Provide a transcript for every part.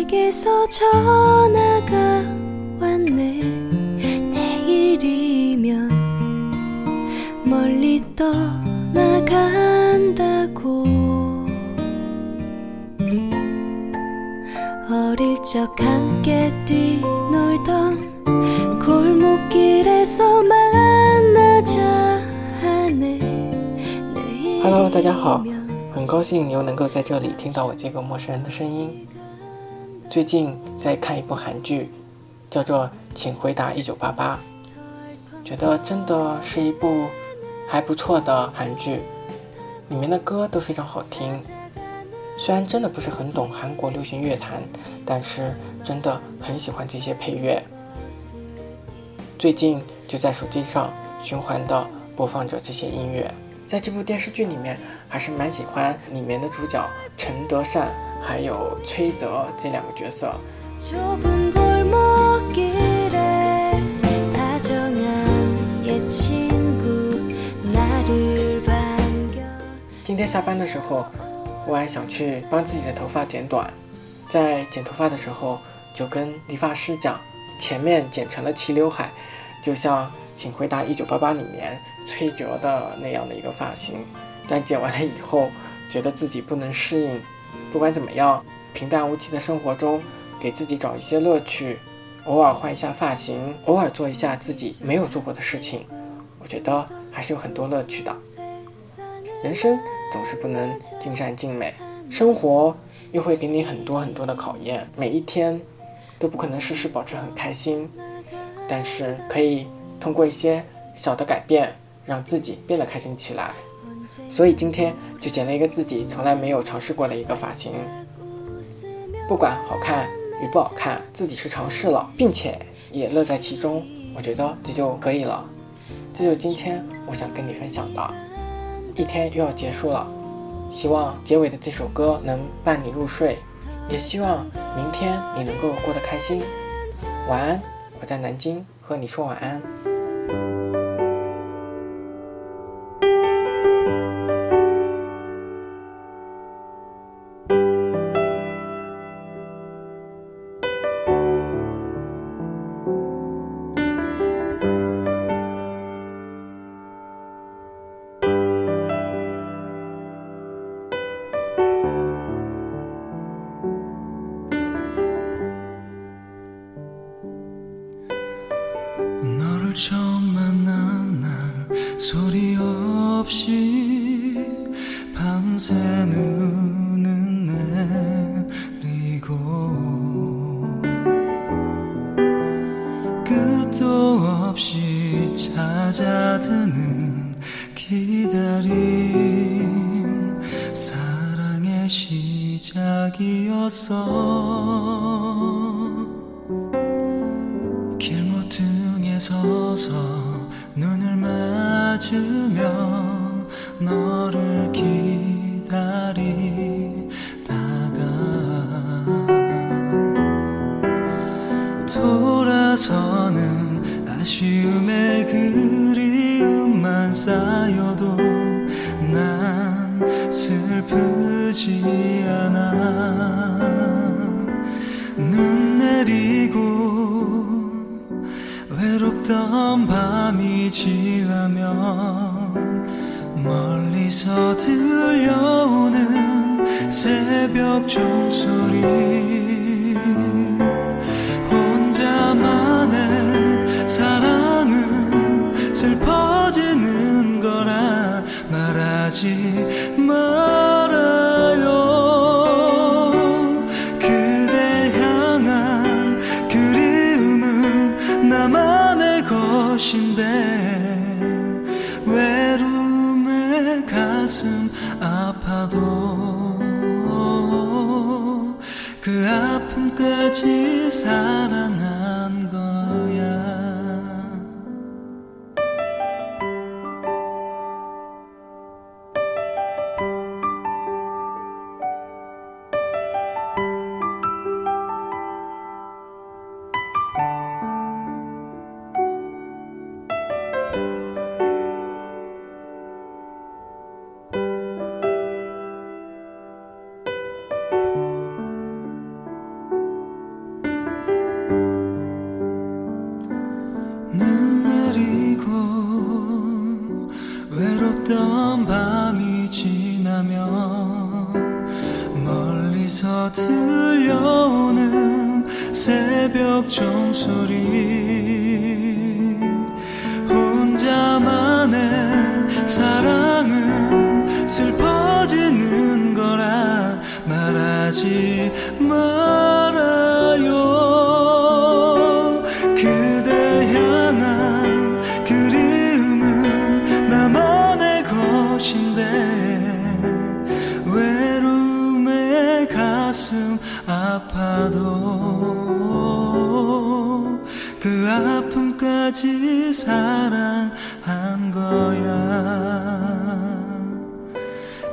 친구에게서 전화가 왔네 내일이면 멀리 떠나간다고 어릴 적 함께 뛰놀던 골목길에서 만나자 하네 Hello，大家好，很高兴又能够在这里听到我这个陌生人的声音。 最近在看一部韩剧，叫做《请回答一九八八》，觉得真的是一部还不错的韩剧，里面的歌都非常好听。虽然真的不是很懂韩国流行乐坛，但是真的很喜欢这些配乐。最近就在手机上循环的播放着这些音乐。在这部电视剧里面，还是蛮喜欢里面的主角陈德善还有崔泽这两个角色。今天下班的时候，我还想去帮自己的头发剪短，在剪头发的时候就跟理发师讲，前面剪成了齐刘海，就像《请回答一九八八》里面崔哲的那样的一个发型，但剪完了以后，觉得自己不能适应，不管怎么样，平淡无奇的生活中，给自己找一些乐趣，偶尔换一下发型，偶尔做一下自己没有做过的事情，我觉得还是有很多乐趣的。人生总是不能尽善尽美，生活又会给你很多很多的考验，每一天都不可能事事保持很开心，但是可以通过一些小的改变，让自己变得开心起来。所以今天就剪了一个自己从来没有尝试过的一个发型，不管好看与不好看，自己是尝试了，并且也乐在其中，我觉得这就可以了。这就是今天我想跟你分享的。一天又要结束了，希望结尾的这首歌能伴你入睡，也希望明天你能够过得开心。晚安，我在南京和你说晚安。 너를 처음 만난 날 소리 없이 밤새 눈은 내리고 끝도 없이 찾아드는 기다림 사랑의 시작이었어 서서 눈을 맞으며 너를 기다리다가 돌아서는 아쉬움의 그리움만 쌓여도 난 슬프지 않아 외롭던 밤이 지나면 멀리서 들려오는 새벽 종소리. 혼자만의 사랑은 슬퍼지는 거라 말하지 끝까지 사랑해 외롭던 밤이 지나면 멀리서 들려오는 새벽 종소리 혼자만의 사랑은 슬퍼지는 거라 말하지 말 가슴 아파도 그 아픔까지 사랑한 거야.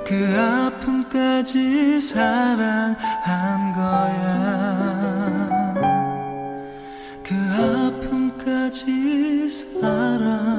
그 아픔까지 사랑한 거야. 그 아픔까지 사랑